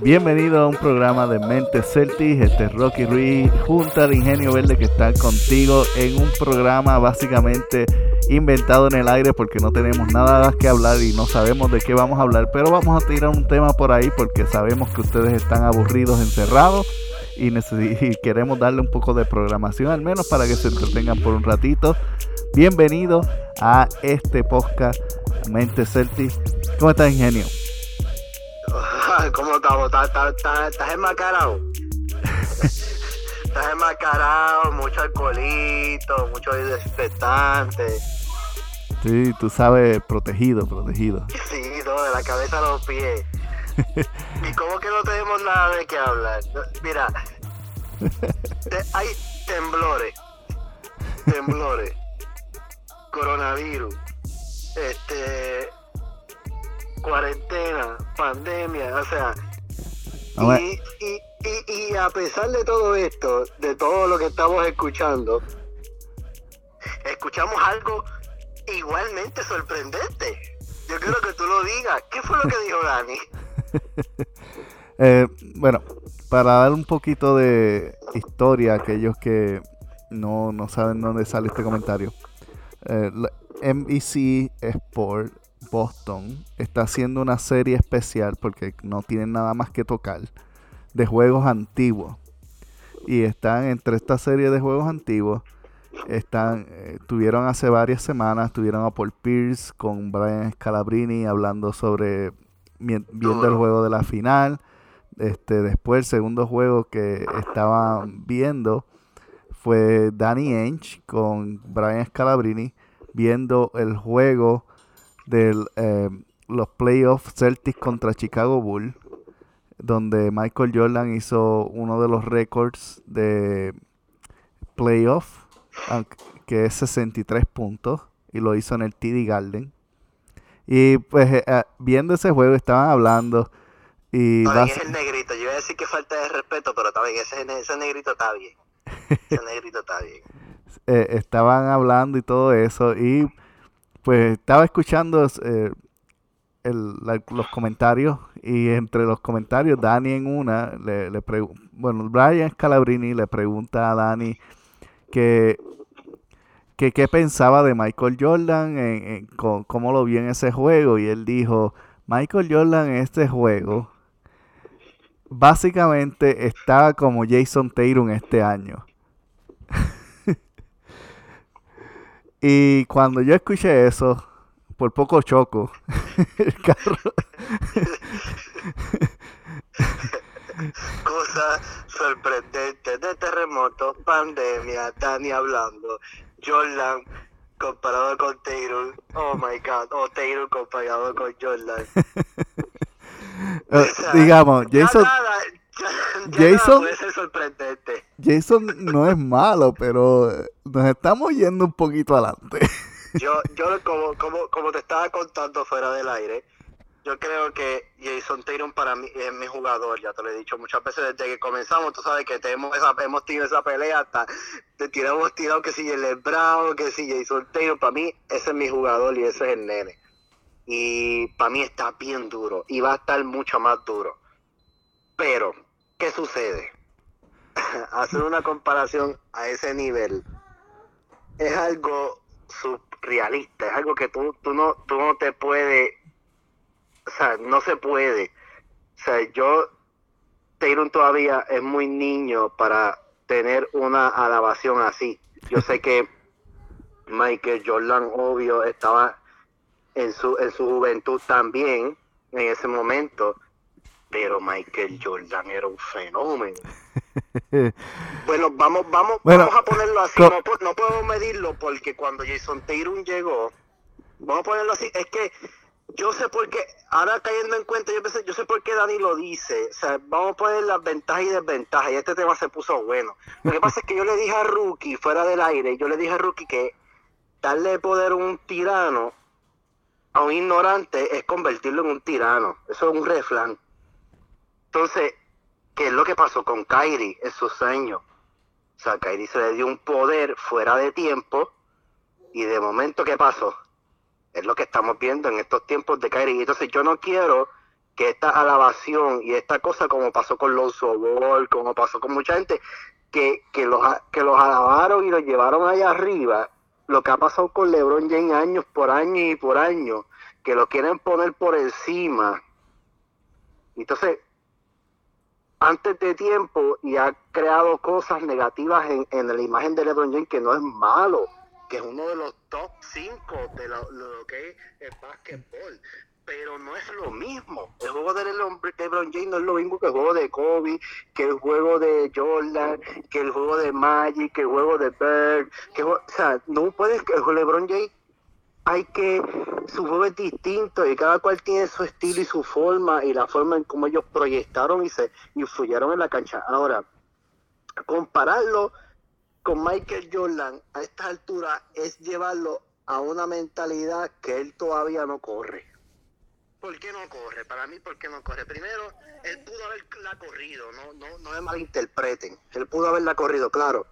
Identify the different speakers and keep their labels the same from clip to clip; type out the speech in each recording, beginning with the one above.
Speaker 1: Bienvenido a un programa de Mente Celtics, este es Rocky Ruiz, junto al Ingenio Verde que está contigo en un programa básicamente inventado en el aire porque no tenemos nada más que hablar y no sabemos de qué vamos a hablar, pero vamos a tirar un tema por ahí porque sabemos que ustedes están aburridos, encerrados y, y queremos darle un poco de programación al menos para que se entretengan por un ratito. Bienvenido a este podcast Mente Celtics. ¿Cómo estás, Ingenio?
Speaker 2: ¿Cómo estamos? ¿Estás, enmascarado? estás enmascarado, mucho alcoholito, mucho desinfectante.
Speaker 1: Sí, tú sabes, protegido, protegido.
Speaker 2: Sí, todo, de la cabeza a los pies. ¿Y cómo que no tenemos nada de qué hablar? Mira, hay temblores, temblores, coronavirus, este, cuarentena, pandemia, o sea, y, y, y, y, a pesar de todo esto, de todo lo que estamos escuchando, escuchamos algo igualmente sorprendente. Yo quiero que tú lo digas. ¿Qué fue lo que dijo Dani?
Speaker 1: eh, bueno, para dar un poquito de historia a aquellos que no, no saben dónde sale este comentario. Eh, NBC Sport Boston está haciendo una serie especial porque no tienen nada más que tocar de juegos antiguos. Y están entre esta serie de juegos antiguos. Están, eh, tuvieron hace varias semanas, tuvieron a Paul Pierce con Brian Scalabrini hablando sobre viendo el juego de la final. Este, después el segundo juego que estaban viendo fue Danny Ainge con Brian Scalabrini viendo el juego de eh, los playoffs Celtics contra Chicago Bulls, donde Michael Jordan hizo uno de los récords de playoff, que es 63 puntos, y lo hizo en el TD Garden. Y pues eh, eh, viendo ese juego estaban hablando y...
Speaker 2: es el negrito, yo iba a decir que falta de respeto, pero está bien, ese, ese negrito está bien. Ese negrito está bien.
Speaker 1: estaban hablando y todo eso y pues estaba escuchando eh, los comentarios y entre los comentarios Dani en una le, le bueno Brian Scalabrini le pregunta a Dani que que qué pensaba de Michael Jordan en, cómo lo vio en ese juego y él dijo Michael Jordan en este juego básicamente estaba como Jason Tatum este año Y cuando yo escuché eso, por poco choco el carro.
Speaker 2: Cosa sorprendente de terremoto, pandemia, Dani hablando, Jordan comparado con Taylor, oh my god, o oh, Taylor comparado con Jordan.
Speaker 1: Uh, digamos, Jason, Jason, Jason no es malo, pero nos estamos yendo un poquito adelante.
Speaker 2: Yo, yo como, como, como te estaba contando fuera del aire, yo creo que Jason Tatum para mí es mi jugador, ya te lo he dicho muchas veces desde que comenzamos, tú sabes que tenemos esa, hemos tenido esa pelea hasta te tiramos tirado que si el Brown, que si Jason Tatum, para mí ese es mi jugador y ese es el nene. Y para mí está bien duro y va a estar mucho más duro. Pero ¿qué sucede? Hacer una comparación a ese nivel es algo surrealista, es algo que tú, tú, no, tú no te puedes, o sea, no se puede. O sea, yo, Taylor todavía es muy niño para tener una alabación así. Yo sé que Michael Jordan, obvio, estaba en su, en su juventud también, en ese momento, pero Michael Jordan era un fenómeno. bueno, vamos, vamos, vamos a ponerlo así. No, no, podemos medirlo porque cuando Jason Tatum llegó, vamos a ponerlo así. Es que yo sé por qué, ahora cayendo en cuenta, yo, pensé, yo sé por qué Dani lo dice. O sea, vamos a poner las ventajas y desventajas. Y este tema se puso bueno. Lo que pasa es que yo le dije a Rookie, fuera del aire, yo le dije a Rookie que darle poder a un tirano a un ignorante es convertirlo en un tirano. Eso es un refrán. Entonces, ¿qué es lo que pasó con Kairi en sus años? O sea, Kairi se le dio un poder fuera de tiempo y de momento, ¿qué pasó? Es lo que estamos viendo en estos tiempos de Kyrie. Entonces yo no quiero que esta alabación y esta cosa como pasó con los Ball, como pasó con mucha gente, que, que, los, que los alabaron y los llevaron allá arriba, lo que ha pasado con LeBron James años por año y por año, que lo quieren poner por encima. Entonces, antes de tiempo y ha creado cosas negativas en, en la imagen de LeBron James que no es malo, que es uno de los top 5 de lo, lo, que es el básquetbol pero no es lo mismo. El juego de LeBron James no es lo mismo que el juego de Kobe, que el juego de Jordan, que el juego de Magic, que el juego de Bird. Que, o sea, no puedes LeBron James hay que su juego es distinto y cada cual tiene su estilo y su forma y la forma en cómo ellos proyectaron y se influyeron en la cancha. Ahora, compararlo con Michael Jordan a esta altura es llevarlo a una mentalidad que él todavía no corre. ¿Por qué no corre? Para mí, ¿por qué no corre? Primero, él pudo haberla corrido, no, no, no me malinterpreten. Él pudo haberla corrido, claro.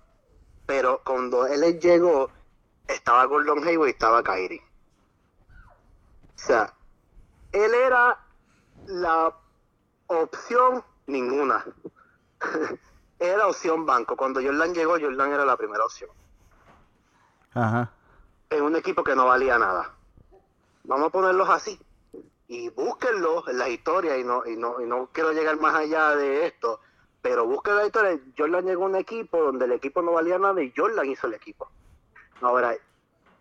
Speaker 2: Pero cuando él llegó, estaba Gordon Hayward y estaba Kyrie. O sea, él era la opción ninguna. era opción banco. Cuando Jordan llegó, Jordan era la primera opción.
Speaker 1: Ajá.
Speaker 2: En un equipo que no valía nada. Vamos a ponerlos así y búsquenlo en la historia y no, y no, y no quiero llegar más allá de esto, pero busquen la historia. Jordan llegó a un equipo donde el equipo no valía nada y Jordan hizo el equipo. Ahora,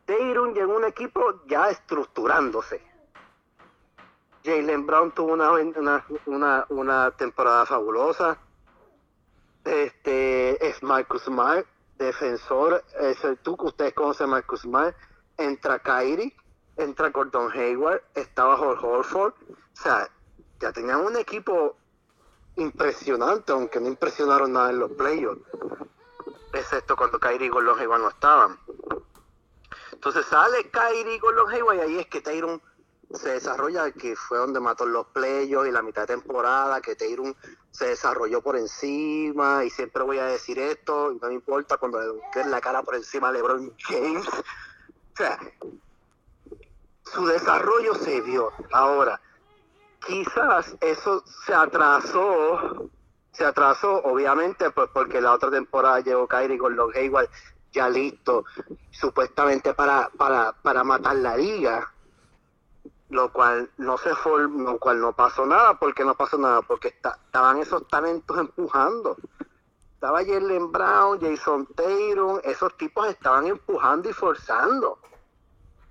Speaker 2: Tatum llegó un equipo ya estructurándose. Jalen Brown tuvo una, una, una, temporada fabulosa. Este es Marcus Smart, defensor. Es el, tú que ustedes conocen Marcus Smart. Entra Kyrie entra Gordon Hayward, estaba Jorge Horford, o sea, ya tenían un equipo impresionante, aunque no impresionaron nada en los playoffs, excepto cuando Kyrie y Gordon Hayward no estaban. Entonces sale Kyrie y Gordon Hayward y ahí es que Tyron se desarrolla, que fue donde mató los playoffs y la mitad de temporada, que Tyron se desarrolló por encima y siempre voy a decir esto, y no me importa cuando le la cara por encima a LeBron James. O sea, su desarrollo se dio. Ahora, quizás eso se atrasó, se atrasó obviamente pues porque la otra temporada llegó Kyrie con los Hayward ya listo, supuestamente para, para, para matar la liga, lo cual no se formó, lo cual no pasó nada, porque no pasó nada, porque estaban esos talentos empujando. Estaba Jalen Brown, Jason Taylor, esos tipos estaban empujando y forzando.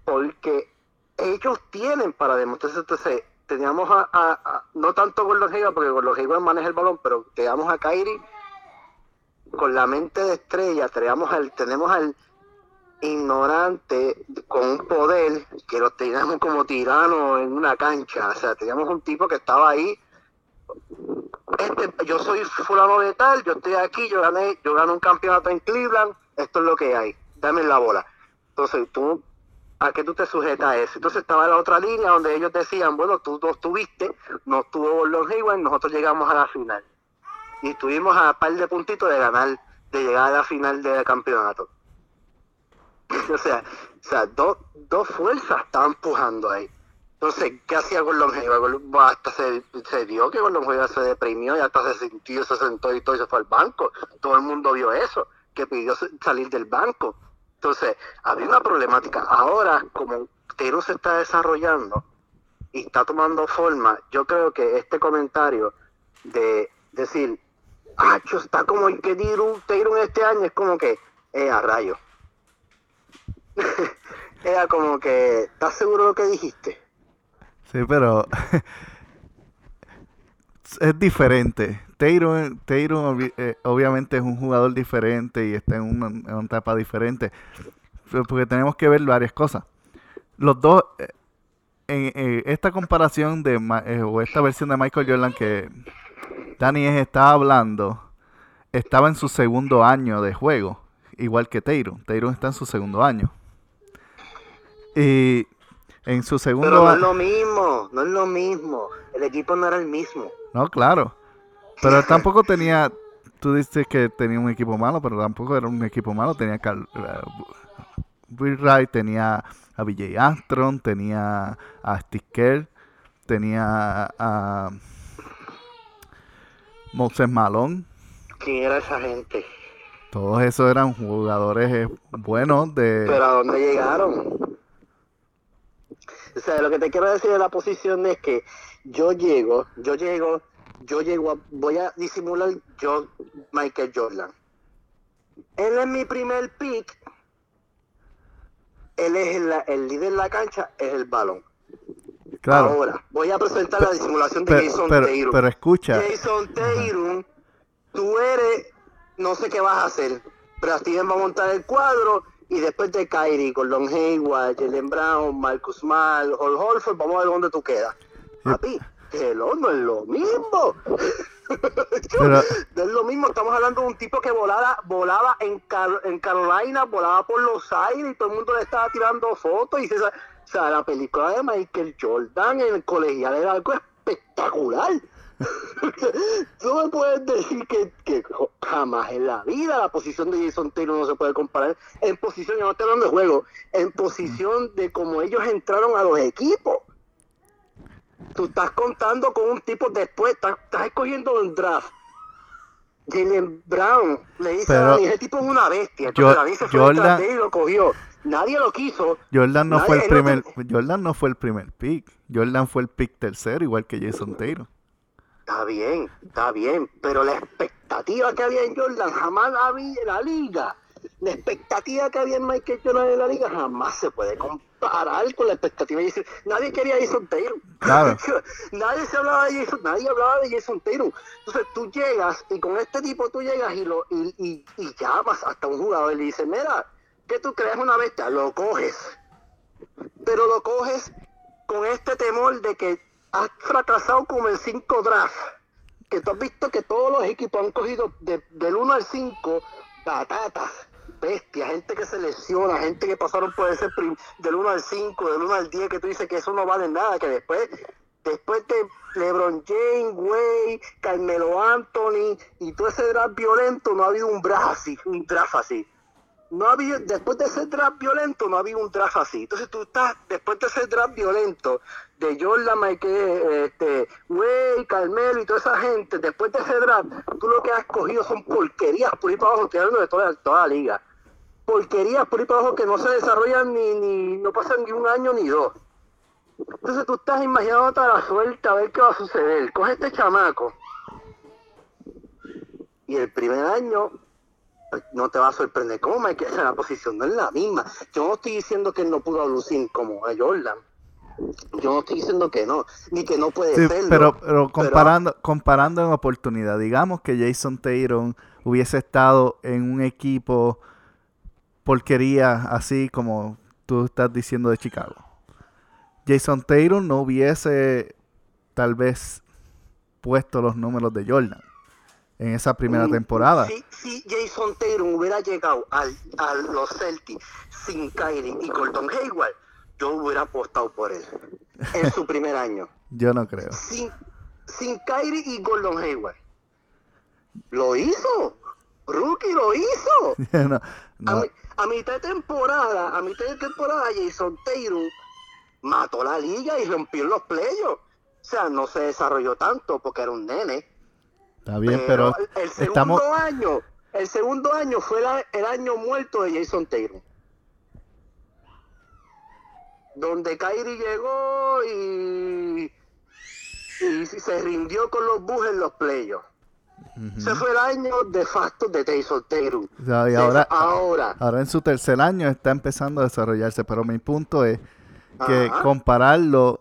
Speaker 2: Porque ellos tienen para demostrar. Entonces, teníamos a, no tanto con los Hayward, porque los Hayward maneja el balón, pero teníamos a Kyrie con la mente de estrella, teníamos al, tenemos al ignorante con un poder que lo teníamos como tirano en una cancha. O sea, teníamos un tipo que estaba ahí. Este, yo soy fulano de tal, yo estoy aquí, yo gané, yo gané un campeonato en Cleveland, esto es lo que hay, dame la bola. Entonces tú a que tú te sujetas a eso. Entonces estaba la otra línea donde ellos decían, bueno, tú no estuviste, no estuvo los Hayward, nosotros llegamos a la final. Y estuvimos a par de puntitos de ganar, de llegar a la final del campeonato. o sea, o sea dos, dos fuerzas estaban empujando ahí. Entonces, ¿qué hacía Gordon Hayward? Hasta se, se dio que Gordon Hayward se deprimió y hasta se sintió, se sentó y todo y se fue al banco. Todo el mundo vio eso, que pidió salir del banco. Entonces, había una problemática. Ahora, como Tiro se está desarrollando y está tomando forma, yo creo que este comentario de decir, ah, está como el que Tiro este año, es como que, eh, a rayo. Era como que, ¿estás seguro de lo que dijiste?
Speaker 1: Sí, pero es diferente. Taylor, eh, obviamente es un jugador diferente y está en una, etapa diferente. Porque tenemos que ver varias cosas. Los dos, eh, en, eh, esta comparación de o esta versión de Michael Jordan que Danny estaba hablando, estaba en su segundo año de juego, igual que Taylor. Taylor está en su segundo año. Y en su segundo
Speaker 2: Pero no es lo mismo, no es lo mismo. El equipo no era el mismo.
Speaker 1: No, claro. Pero tampoco tenía. Tú dices que tenía un equipo malo, pero tampoco era un equipo malo. Tenía Cal, Bill Wright tenía a BJ Armstrong, tenía a Steve tenía a Moses Malone.
Speaker 2: ¿Quién era esa gente?
Speaker 1: Todos esos eran jugadores eh, buenos de...
Speaker 2: ¿Pero a dónde llegaron? O sea, lo que te quiero decir de la posición es que yo llego, yo llego, yo llego, a, voy a disimular yo, Michael Jordan. Él es mi primer pick. Él es el, el líder de la cancha, es el balón.
Speaker 1: Claro.
Speaker 2: Ahora, voy a presentar la disimulación de
Speaker 1: Pero,
Speaker 2: Jason
Speaker 1: pero, pero escucha,
Speaker 2: Jason Tatum, tú eres, no sé qué vas a hacer, pero Steven va a montar el cuadro y después de Kyrie, Gordon Hayward, Jalen Brown, Marcus Smart, Hall Holford, vamos a ver dónde tú quedas. Papi, que no es lo mismo.
Speaker 1: Pero-
Speaker 2: no es lo mismo, estamos hablando de un tipo que volaba, volaba en, Car- en Carolina, volaba por los aires y todo el mundo le estaba tirando fotos y se, o sea, la película de Michael Jordan en el colegial era algo espectacular. Tú me puedes decir que, que jamás en la vida la posición de Jason Taylor no se puede comparar en posición, yo no estoy hablando de juego, en posición de cómo ellos entraron a los equipos. Tú estás contando con un tipo después, estás, estás escogiendo un draft. Jalen Brown le dice
Speaker 1: Pero-
Speaker 2: a Dani, ese tipo es una bestia.
Speaker 1: Yo-
Speaker 2: Entonces Dani se fue
Speaker 1: Jordan-
Speaker 2: y lo cogió. Nadie lo quiso.
Speaker 1: Jordan no
Speaker 2: Nadie-
Speaker 1: fue el
Speaker 2: no
Speaker 1: primer, Jordan no fue el primer pick. Jordan fue el pick tercero, igual que Jason Taylor.
Speaker 2: Está bien, está bien, pero la expectativa que había en Jordan jamás la había en la liga. La expectativa que había en Michael Jordan en la liga jamás se puede comparar con la expectativa de Jason. Nadie quería a Jason Taylor.
Speaker 1: Claro.
Speaker 2: nadie se hablaba de Jason, nadie hablaba de Jason Taylor. Entonces tú llegas y con este tipo tú llegas y lo y, y, y llamas hasta un jugador y le dices, mira, que tú creas una bestia, lo coges. Pero lo coges con este temor de que has fracasado como en 5 draft. Que tú has visto que todos los equipos han cogido de- del 1 al 5 patatas, bestias, gente que se lesiona, gente que pasaron por ese del 1 al 5, del 1 al 10, que tú dices que eso no vale nada, que después, después de LeBron James, Wade, Carmelo Anthony y todo ese draft violento, no ha habido un draft así, un draft así no había, después de ese draft violento, no había un draft así. Entonces tú estás, después de ese draft violento, de Jordan, Mike, este, Way, Carmelo y toda esa gente, después de ese draft, tú lo que has cogido son porquerías por ahí para abajo, estoy hablando de toda, toda la liga. Porquerías por ahí para abajo que no se desarrollan ni, ni, no pasan ni un año ni dos. Entonces tú estás imaginándote a la suerte a ver qué va a suceder. Coge este chamaco. Y el primer año no te va a sorprender. ¿Cómo Michael? Sea, la posición no es la misma. Yo no estoy diciendo que él no pudo lucir como a Jordan. Yo no estoy diciendo que no, ni que no puede
Speaker 1: Sí,
Speaker 2: serlo.
Speaker 1: pero, pero comparando, comparando en oportunidad, digamos que Jason Taylor hubiese estado en un equipo porquería así como tú estás diciendo de Chicago. Jason Taylor no hubiese tal vez puesto los números de Jordan en esa primera
Speaker 2: Mm,
Speaker 1: temporada.
Speaker 2: Si, si Jason Taylor hubiera llegado al, a los Celtics sin Kyrie y Gordon Hayward, yo hubiera apostado por él en su primer año.
Speaker 1: Yo no creo.
Speaker 2: Sin, sin Kyrie y Gordon Hayward. Lo hizo. Rookie lo hizo.
Speaker 1: No,
Speaker 2: A, mi- a mitad de temporada, a mitad de temporada, Jason Taylor mató la liga y rompió los playoffs. O sea, no se desarrolló tanto porque era un nene.
Speaker 1: Está bien, pero
Speaker 2: el, el segundo
Speaker 1: estamos...
Speaker 2: año, el segundo año fue la- el año muerto de Jason Taylor. Donde Kyrie llegó y, y se rindió con los Bulls en los playoffs. Ese fue el año de facto de Jason Taylor.
Speaker 1: Y ahora
Speaker 2: ahora
Speaker 1: en su tercer año está empezando a desarrollarse, pero mi punto es que
Speaker 2: Ajá.
Speaker 1: compararlo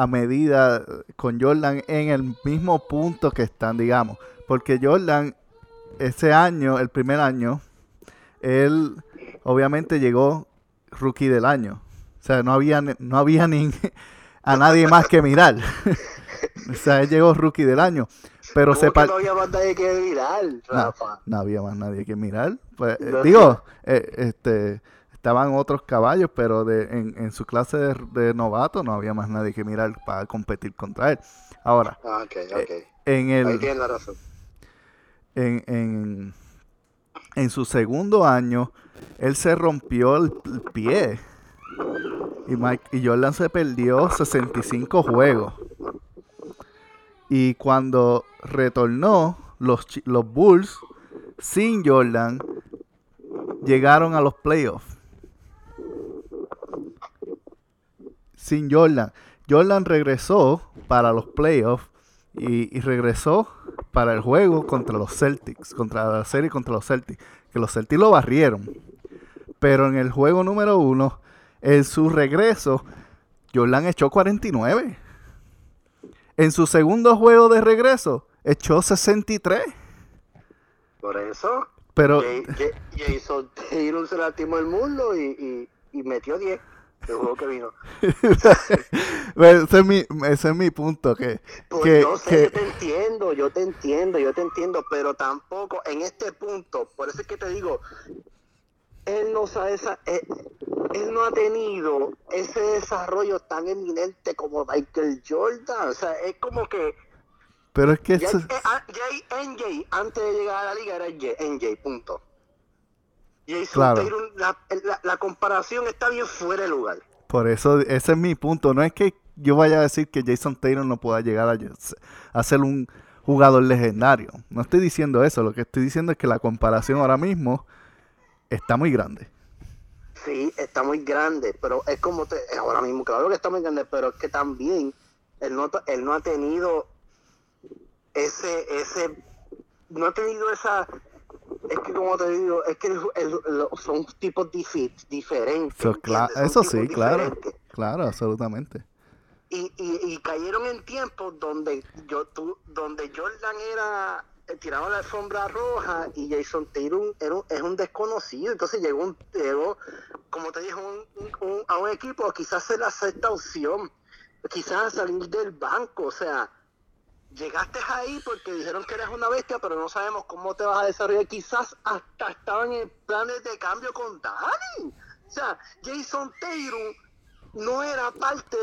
Speaker 1: a medida con Jordan en el mismo punto que están, digamos, porque Jordan ese año, el primer año, él obviamente llegó rookie del año. O sea, no había, no había ni a nadie más que mirar. o sea, él llegó rookie del año. Pero
Speaker 2: ¿Cómo
Speaker 1: se
Speaker 2: no había más nadie que mirar,
Speaker 1: no,
Speaker 2: Rafa?
Speaker 1: no había más nadie que mirar. Pues, eh, digo, eh, este, estaban otros caballos, pero de, en, en su clase de, de novato no había más nadie que mirar para competir contra él. Ahora,
Speaker 2: Ah, ok.
Speaker 1: en
Speaker 2: Ahí
Speaker 1: el,
Speaker 2: tienes la razón.
Speaker 1: en, en, en su segundo año, él se rompió el, pie. Y, Mike, y Jordan se perdió 65 juegos. Y cuando retornó, los, los Bulls, sin Jordan, llegaron a los playoffs. Sin Jordan. Jordan regresó para los playoffs y, regresó para el juego contra los Celtics, contra la serie contra los Celtics, que los Celtics lo barrieron. Pero en el juego número uno, en su regreso, Jordan echó 49. En su segundo juego de regreso, echó 63.
Speaker 2: Por eso.
Speaker 1: Pero.
Speaker 2: Jason Taylor se lastimó el mundo y, y metió 10 el juego que vino.
Speaker 1: ese, es mi, ese es mi punto. Que,
Speaker 2: pues que, yo sé, yo te entiendo, yo te entiendo, yo te entiendo, pero tampoco en este punto, por eso es que te digo, él no sabe esa, él, no ha tenido ese desarrollo tan eminente como Michael Jordan. O sea, es como que.
Speaker 1: Pero es que.
Speaker 2: Ya, ah, NJ, antes de llegar a la liga, era NJ, punto claro. la, comparación está bien fuera de lugar.
Speaker 1: Por eso, ese es mi punto. No es que yo vaya a decir que Jason Taylor no pueda llegar a, ser un jugador legendario. No estoy diciendo eso. Lo que estoy diciendo es que la comparación ahora mismo está muy grande.
Speaker 2: Sí, está muy grande, pero es como te, ahora mismo, claro que está muy grande, pero es que también él no, él no ha tenido ese, ese, no ha tenido esa es que como te digo, es que son tipos diferentes.
Speaker 1: eso sí, claro. Claro, absolutamente.
Speaker 2: Y, y, cayeron en tiempos donde yo tú, donde Jordan era eh, tiraba la alfombra roja y Jason Taylor es un desconocido. Entonces llegó, un, llegó como te dije, a un equipo quizás es la sexta opción, quizás salir del banco, o sea, llegaste ahí porque dijeron que eres una bestia, pero no sabemos cómo te vas a desarrollar. Quizás hasta estaban en planes de cambio con Dani. O sea, Jason Taylor no era parte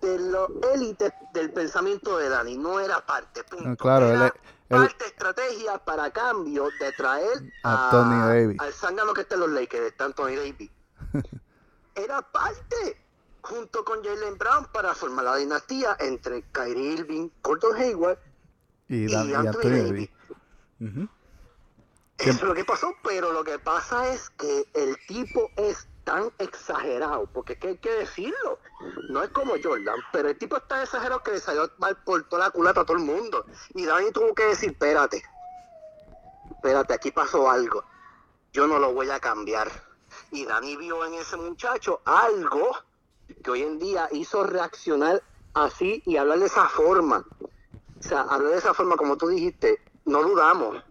Speaker 2: de los élites del pensamiento de Dani, no era parte. Punto.
Speaker 1: claro,
Speaker 2: era parte estrategia para cambio de traer
Speaker 1: a, Tony Davis.
Speaker 2: al zángano que está en los Lakers, está Tony Davis. era parte junto con Jalen Brown para formar la dinastía entre Kyrie Irving, Gordon Hayward y, Anthony, Davis. Eso es lo que pasó, pero lo que pasa es que el tipo es tan exagerado, porque es que hay que decirlo, no es como Jordan, pero el tipo es tan exagerado que le salió mal por toda la culata a todo el mundo. Y Dani tuvo que decir, espérate, espérate, aquí pasó algo, yo no lo voy a cambiar. Y Dani vio en ese muchacho algo que hoy en día hizo reaccionar así y hablar de esa forma. O sea, hablar de esa forma, como tú dijiste, no dudamos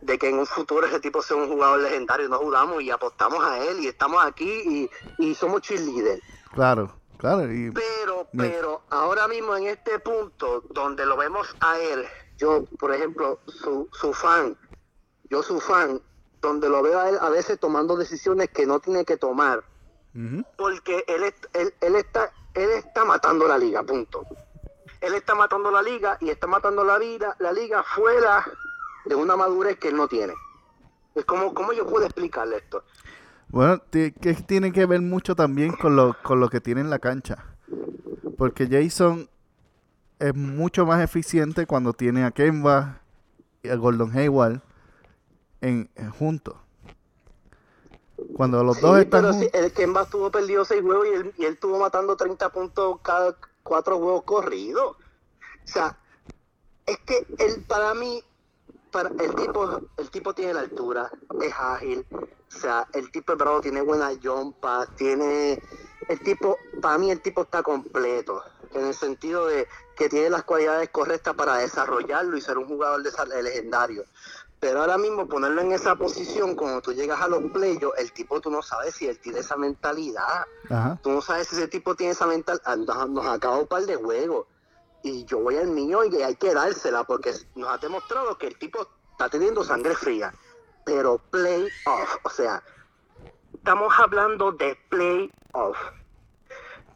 Speaker 2: de que en un futuro ese tipo sea un jugador legendario, no dudamos y apostamos a él y estamos aquí y, y somos cheerleaders.
Speaker 1: Claro, claro.
Speaker 2: pero, pero ahora mismo en este punto donde lo vemos a él, yo, por ejemplo, su, su fan, yo su fan, donde lo veo a él a veces tomando decisiones que no tiene que tomar, porque él, él, está, él está matando la liga, punto. Él está matando la liga y está matando la vida, la liga fuera de una madurez que él no tiene. Es como, ¿cómo yo puedo explicarle esto?
Speaker 1: Bueno, que tiene que ver mucho también con lo, con lo que tiene en la cancha. Porque Jason es mucho más eficiente cuando tiene a Kemba y a Gordon Hayward en juntos. Cuando los dos están.
Speaker 2: Pero el Kemba estuvo perdido seis juegos y él, y él estuvo matando 30 puntos cada cuatro juegos corridos. O sea, es que él, para mí, para el tipo, el tipo tiene la altura, es ágil, o sea, el tipo bravo, tiene buena jumpa, tiene. El tipo, para mí, el tipo está completo, en el sentido de que tiene las cualidades correctas para desarrollarlo y ser un jugador de legendario. Pero ahora mismo ponerlo en esa posición, cuando tú llegas a los playos, el tipo tú no sabes si él tiene esa mentalidad. Tú no sabes si ese tipo tiene esa mentalidad. Ah, nos, nos acaba un par de juegos. Y yo voy al mío y hay que dársela porque nos ha demostrado que el tipo está teniendo sangre fría. Pero play off, o sea, estamos hablando de play off.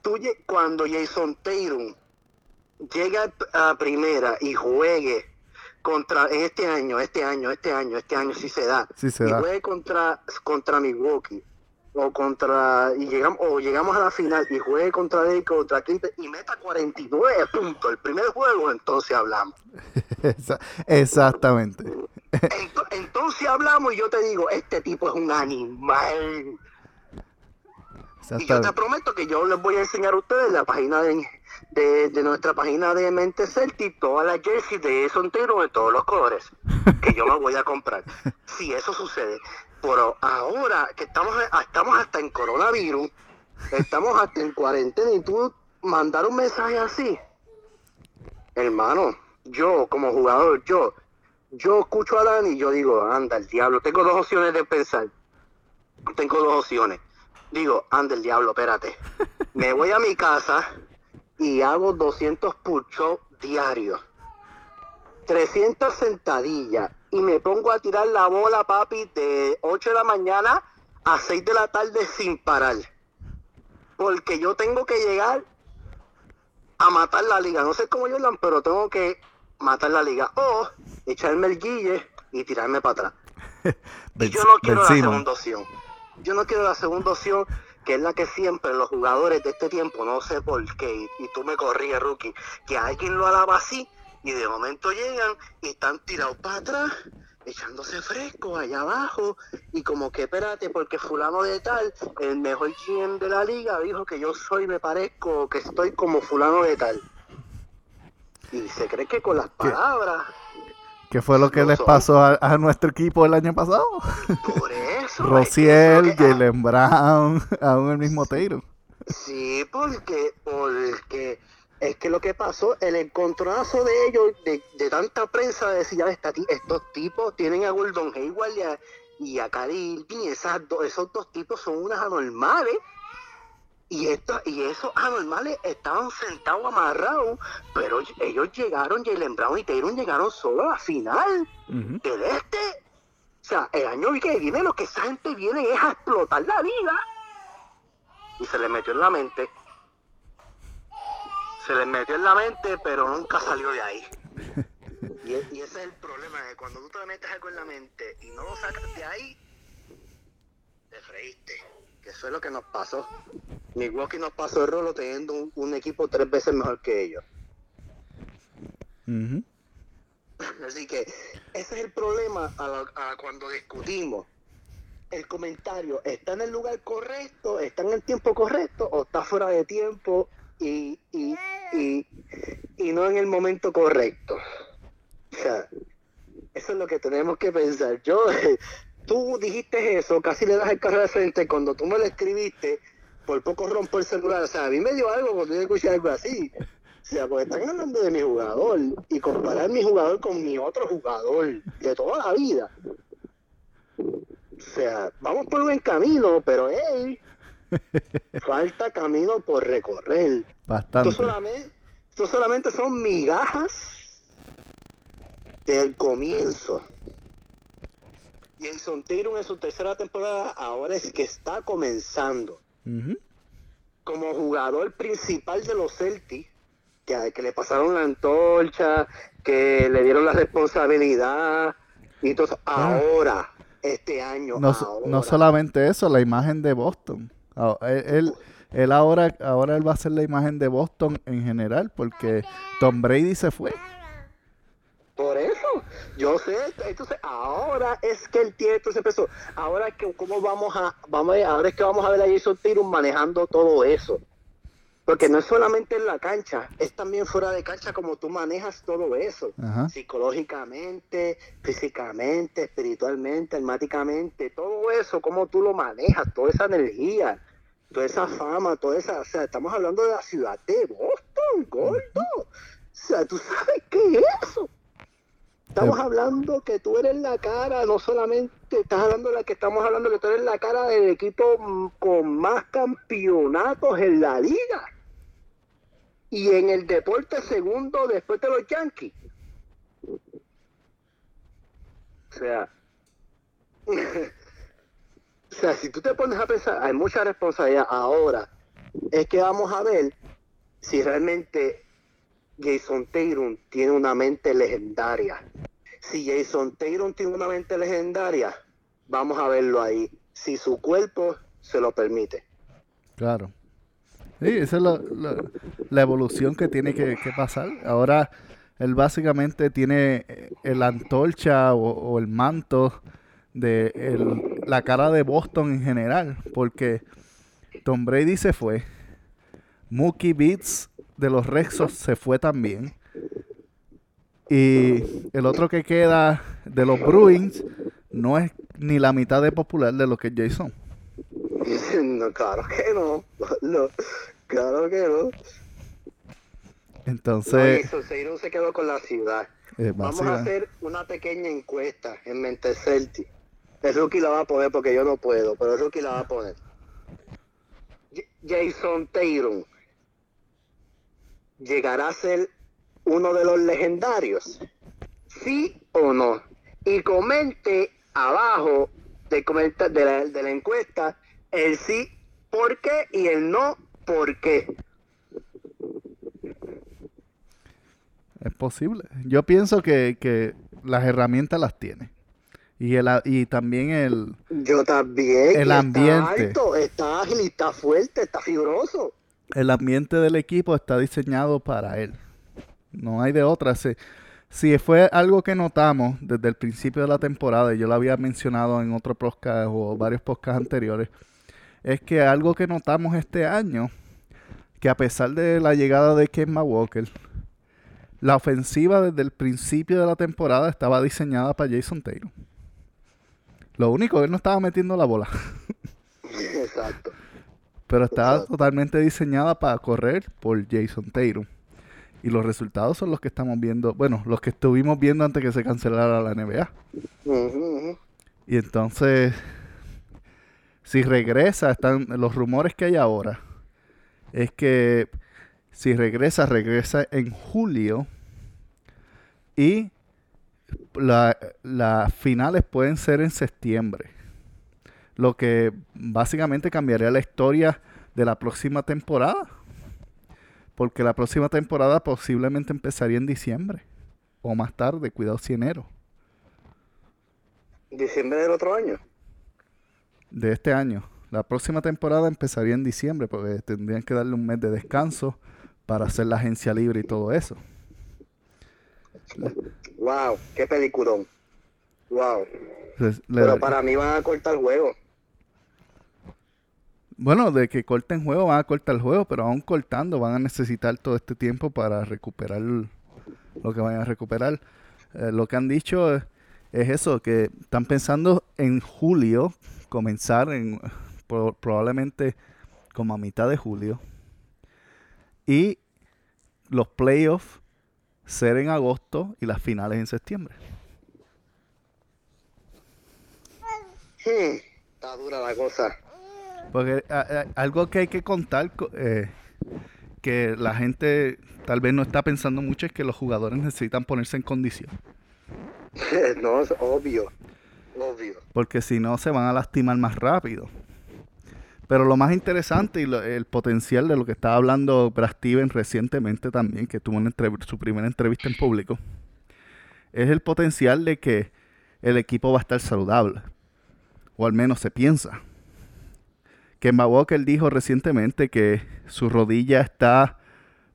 Speaker 2: Tú, cuando Jason Tatum llega a primera y juegue contra en este año, este año, este año, este año sí se da.
Speaker 1: Sí se
Speaker 2: y
Speaker 1: da.
Speaker 2: juegue contra contra Milwaukee o contra y llegamos o llegamos a la final y juegue contra Denver contra Clippers y meta 49 puntos el primer juego, entonces hablamos.
Speaker 1: Exactamente.
Speaker 2: Ento- Entonces hablamos y yo te digo, este tipo es un animal. Y yo te prometo que yo les voy a enseñar a ustedes la página de, de, de nuestra página de Mente Celtic, todas las jerseys de Taylor de todos los colores que yo me voy a comprar. Si eso sucede. Pero ahora que estamos, estamos hasta en coronavirus, estamos hasta en cuarentena y tú mandar un mensaje así, hermano, yo como jugador, yo, yo escucho a Dani y yo digo, anda el diablo, tengo dos opciones de pensar. Tengo dos opciones. Digo, anda el diablo, espérate. Me voy a mi casa y hago 200 push-ups diarios. 300 sentadillas. Y me pongo a tirar la bola, papi, de 8 de la mañana a 6 de la tarde sin parar. Porque yo tengo que llegar a matar la liga. No sé cómo Jordan, pero tengo que matar la liga. O echarme el guille y tirarme para atrás. Y yo no quiero la segunda opción. Yo no quiero la segunda opción, que es la que siempre los jugadores de este tiempo, no sé por qué, y, y tú me corriges, rookie, que alguien lo alaba así y de momento llegan y están tirados para atrás, echándose fresco allá abajo, y como que espérate, porque fulano de tal, el mejor GM de la liga, dijo que yo soy, me parezco, que estoy como fulano de tal. Y se cree que con las palabras,
Speaker 1: ¿Qué fue lo que
Speaker 2: No
Speaker 1: les pasó a, a nuestro equipo el año pasado?
Speaker 2: por eso...
Speaker 1: Rociel, Jalen Brown, aún el mismo Taylor.
Speaker 2: Sí, porque, porque es que lo que pasó, el encontronazo de ellos, de, de tanta prensa, decía, "Esta ti- estos tipos tienen a Gordon Hayward y a, y a Kyrie Irving, esas do- esos dos tipos son unas anormales. Y, esto, y esos anormales estaban sentados amarrados, pero ellos llegaron, Jalen Brown y Taylor llegaron solo a la final del este. O sea, el año que viene lo que esa gente viene es a explotar la liga. Y se les metió en la mente. Se les metió en la mente, pero nunca salió de ahí. Y, ese es el problema, que cuando tú te metes algo en la mente y no lo sacas de ahí, te freíste. Que eso es lo que nos pasó. Milwaukee nos pasó el rolo teniendo un, equipo tres veces mejor que ellos.
Speaker 1: Ujú.
Speaker 2: Así que ese es el problema cuando discutimos. El comentario está en el lugar correcto, está en el tiempo correcto o está fuera de tiempo y, y, y, y no en el momento correcto. O sea, eso es lo que tenemos que pensar. Yo, tú dijiste eso, casi le das el carro de frente cuando tú me lo escribiste, por poco rompo el celular. O sea, a mí me dio algo cuando yo escuché algo así. O sea, porque están hablando de mi jugador y comparar mi jugador con mi otro jugador de toda la vida. O sea, vamos por buen camino, pero hey, falta camino por recorrer. Esto
Speaker 1: Bastante.
Speaker 2: solamente, esto solamente son migajas del comienzo. Jason Tatum en su tercera temporada ahora es que está comenzando como jugador principal de los Celtics, que, que le pasaron la antorcha, que le dieron la responsabilidad y todo eso. Ahora, este año,
Speaker 1: No,
Speaker 2: ahora.
Speaker 1: no solamente eso, la imagen de Boston. Ah, Él, él, él ahora, ahora él va a ser la imagen de Boston en general, porque Tom Brady se fue.
Speaker 2: Por eso, yo sé, entonces ahora es que el tiempo se empezó. Ahora es que cómo vamos a, vamos a, ahora es que vamos a ver a Jason Tatum manejando todo eso. Porque no es solamente en la cancha, es también fuera de cancha como tú manejas todo eso.
Speaker 1: Ajá.
Speaker 2: Psicológicamente, físicamente, espiritualmente, almáticamente, todo eso, cómo tú lo manejas, toda esa energía, toda esa fama, toda esa, o sea, estamos hablando de la ciudad de Boston, gordo. O sea, tú sabes qué es eso. Estamos
Speaker 1: Eh,
Speaker 2: hablando que tú eres la cara, no solamente estás hablando de la que estamos hablando que tú eres la cara del equipo mm, con más campeonatos en la liga. Y en el deporte segundo después de los Yankees. O sea, o sea, si tú te pones a pensar, hay mucha responsabilidad ahora. Es que vamos a ver si realmente Jason Tatum tiene una mente legendaria Si Jason Taylor tiene una mente legendaria, vamos a verlo ahí. Si su cuerpo se lo permite.
Speaker 1: Claro. Sí, esa es la, evolución que tiene que, que pasar. Ahora él básicamente tiene eh, el antorcha o, el manto de la cara de Boston en general, porque Tom Brady se fue, Mookie Betts de los Rexos se fue también, y el otro que queda de los Bruins no es ni la mitad de popular de lo que es Jason.
Speaker 2: No, claro que no. No, claro que no.
Speaker 1: Entonces,
Speaker 2: Jason Taylor se quedó con la ciudad.
Speaker 1: eh,
Speaker 2: Vamos a hacer una pequeña encuesta en Mente Celtic. El rookie la va a poner porque yo no puedo, pero el rookie la va a poner. J- Jason Taylor llegará a ser uno de los legendarios. ¿Sí o no? Y comente abajo de, comenta- de, la, de la encuesta el sí, por qué y el no, por qué.
Speaker 1: Es posible. Yo pienso que, que las herramientas las tiene. Y, el, y también el...
Speaker 2: Yo también.
Speaker 1: El
Speaker 2: y está
Speaker 1: ambiente.
Speaker 2: alto, está ágil, está fuerte, está fibroso.
Speaker 1: el ambiente del equipo está diseñado para él. No hay de otra. Si, si fue algo que notamos desde el principio de la temporada, y yo lo había mencionado en otro podcast o varios podcasts anteriores, es que algo que notamos este año, que a pesar de la llegada de Kemba Walker, la ofensiva desde el principio de la temporada estaba diseñada para Jason Taylor. Lo único, él no estaba metiendo la bola.
Speaker 2: Exacto.
Speaker 1: Pero estaba
Speaker 2: Exacto.
Speaker 1: totalmente diseñada para correr por Jason Tatum. Y los resultados son los que estamos viendo, bueno, los que estuvimos viendo antes que se cancelara la NBA. Y entonces, si regresa, están los rumores que hay ahora, es que si regresa, regresa en julio y la- las finales pueden ser en septiembre. Lo que básicamente cambiaría la historia de la próxima temporada. Porque la próxima temporada posiblemente empezaría en diciembre. O más tarde, cuidado si enero.
Speaker 2: Diciembre del otro año.
Speaker 1: De este año. La próxima temporada empezaría en diciembre porque tendrían que darle un mes de descanso para hacer la agencia libre y todo eso.
Speaker 2: Wow, qué peliculón. Wow.
Speaker 1: Entonces,
Speaker 2: Pero para mí van a cortar el juego.
Speaker 1: Bueno, de que corten juego, van a cortar el juego, pero aún cortando van a necesitar todo este tiempo para recuperar lo que vayan a recuperar. Eh, lo que han dicho es, es eso, que están pensando en julio, comenzar en pro- probablemente como a mitad de julio, y los playoffs ser en agosto y las finales en septiembre.
Speaker 2: Hmm, está dura la cosa.
Speaker 1: Porque a- a- algo que hay que contar, co- eh, que la gente tal vez no está pensando mucho, es que los jugadores necesitan ponerse en condición.
Speaker 2: no, es obvio. Obvio.
Speaker 1: Porque si no, se van a lastimar más rápido. Pero lo más interesante y lo- el potencial de lo que estaba hablando Brad Stevens recientemente también, que tuvo su primera entrevista en público, es el potencial de que el equipo va a estar saludable. O al menos se piensa. Kemba Walker dijo recientemente que su rodilla está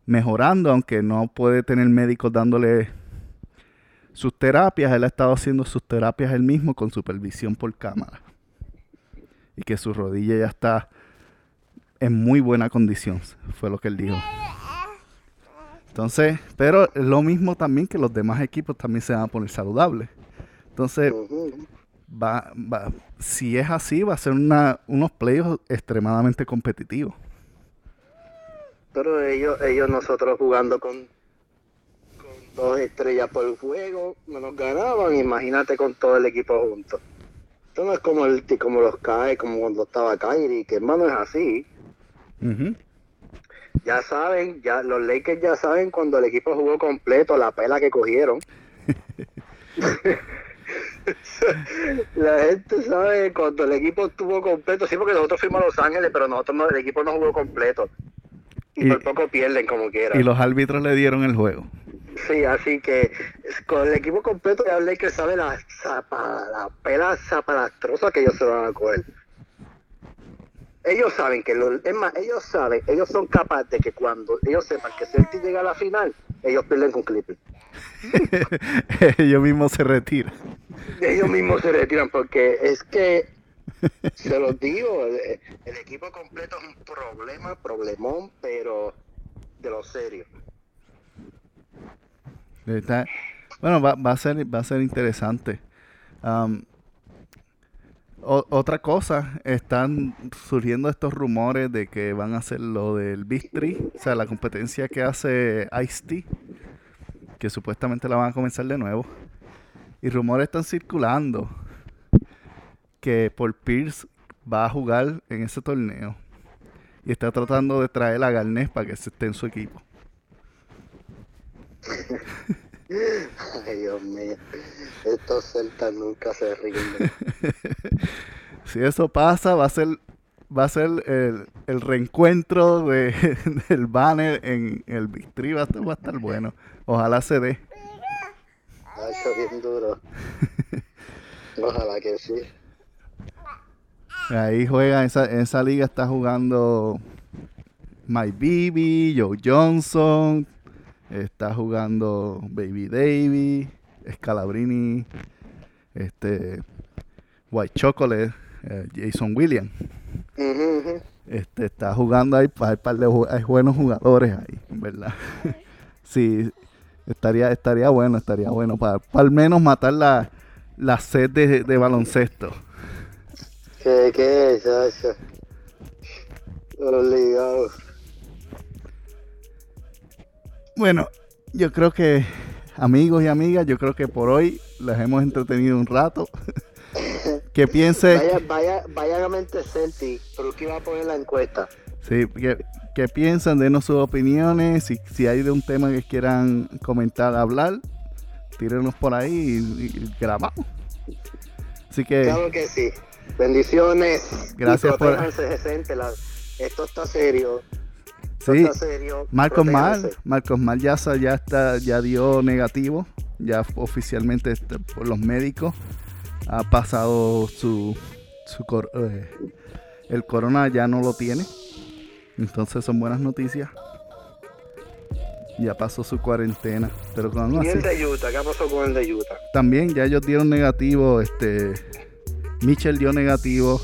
Speaker 1: mejorando, aunque no puede tener médicos dándole sus terapias. Él ha estado haciendo sus terapias él mismo con supervisión por cámara. Y que su rodilla ya está en muy buena condición, fue lo que él dijo. Entonces, pero lo mismo también que los demás equipos también se van a poner saludables. Entonces, va, va, si es así, va a ser una, unos playoffs extremadamente competitivos.
Speaker 2: Pero ellos, ellos nosotros jugando con dos estrellas por juego, no nos ganaban. Imagínate con todo el equipo junto. Esto no es como el como los cae, como cuando estaba Kyrie, que hermano es así.
Speaker 1: Ujú.
Speaker 2: Ya saben, ya los Lakers ya saben cuando el equipo jugó completo, la pela que cogieron. la gente sabe cuando el equipo estuvo completo, sí, porque nosotros fuimos a Los Ángeles, pero nosotros no, el equipo no jugó completo. Y,
Speaker 1: Y-
Speaker 2: por poco pierden como quiera.
Speaker 1: Y los árbitros le dieron el juego.
Speaker 2: Sí, así que con el equipo completo ya hablé que sabe la, zapa, la pela zapalastrosa que ellos se van a coger. Ellos saben que, lo, es más, ellos saben, ellos son capaces de que cuando ellos sepan que Celtic llega a la final, ellos pierden con Clippers.
Speaker 1: ellos mismos se retiran.
Speaker 2: Ellos mismos se retiran porque es que, se los digo, el, el equipo completo es un problema, problemón, pero de lo serio.
Speaker 1: Bueno, va, a ser, va a ser interesante. Um, otra cosa, están surgiendo estos rumores de que van a hacer lo del Big Three, o sea, la competencia que hace Ice-T, que supuestamente la van a comenzar de nuevo. Y rumores están circulando que Paul Pierce va a jugar en ese torneo. Y está tratando de traer a Garnés para que esté en su equipo.
Speaker 2: Ay, Dios mío. Estos celtas nunca se rinden.
Speaker 1: si eso pasa, va a ser va a ser el, el reencuentro de, del banner en el Victory. Va, va a estar bueno. Ojalá se dé.
Speaker 2: Ha bien duro. Ojalá que sí.
Speaker 1: Ahí juega, en esa, en esa liga está jugando My Bibi, Joe Johnson, Está jugando Baby Davy, Scalabrini, este, White Chocolate, eh, Jason Williams. Este, está jugando ahí, hay, hay buenos jugadores ahí, ¿verdad? sí, estaría, estaría bueno, estaría bueno para, para al menos matar la, la sed de, de baloncesto.
Speaker 2: ¿Qué, qué es eso? Obligado.
Speaker 1: Bueno, yo creo que, amigos y amigas, yo creo que por hoy les hemos entretenido un rato. que piense.
Speaker 2: Vaya, vaya, vaya a mente pero que va a poner la encuesta.
Speaker 1: Sí, que, que piensan, denos sus opiniones. Si, si hay de un tema que quieran comentar, hablar, tírenos por ahí y, grabamos. Así que.
Speaker 2: Claro que sí. Bendiciones.
Speaker 1: Gracias por.
Speaker 2: esto está serio.
Speaker 1: Sí, Marcos Mal, Marcos Mal ya, ya está, ya dio negativo, ya oficialmente este, por los médicos ha pasado su, su eh, el corona ya no lo tiene, entonces son buenas noticias. Ya pasó su cuarentena, pero
Speaker 2: con ¿Y el de Utah? ¿Qué pasó con el de Utah?
Speaker 1: También ya ellos dieron negativo, este, Mitchell dio negativo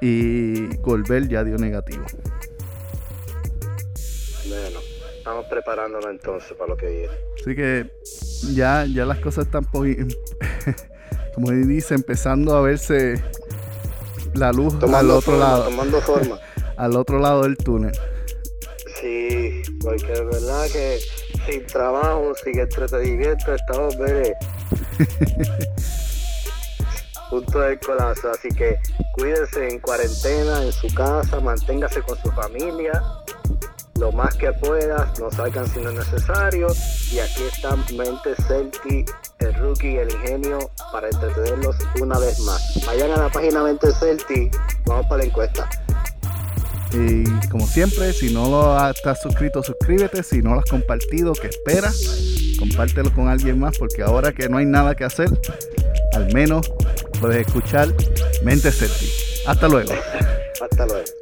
Speaker 1: y Golbert ya dio negativo.
Speaker 2: Estamos preparándonos entonces para lo que viene.
Speaker 1: Así que ya, ya las cosas están, como dice, empezando a verse la luz al otro lado.
Speaker 2: Tomando forma.
Speaker 1: al otro lado del túnel.
Speaker 2: Sí, porque es verdad que sin trabajo, sin entretenimiento, estamos ver punto del colapso. Así que cuídense en cuarentena, en su casa, manténgase con su familia lo más que puedas, no salgan si no es necesario. Y aquí está Mente Celti, el rookie, el ingenio, para entretenerlos una vez más. Vayan a la página Mente Celti, vamos para la encuesta.
Speaker 1: Y como siempre, si no lo estás suscrito, suscríbete. Si no lo has compartido, ¿qué esperas? Compártelo con alguien más, porque ahora que no hay nada que hacer, al menos puedes escuchar Mente Celti. Hasta luego.
Speaker 2: Hasta luego.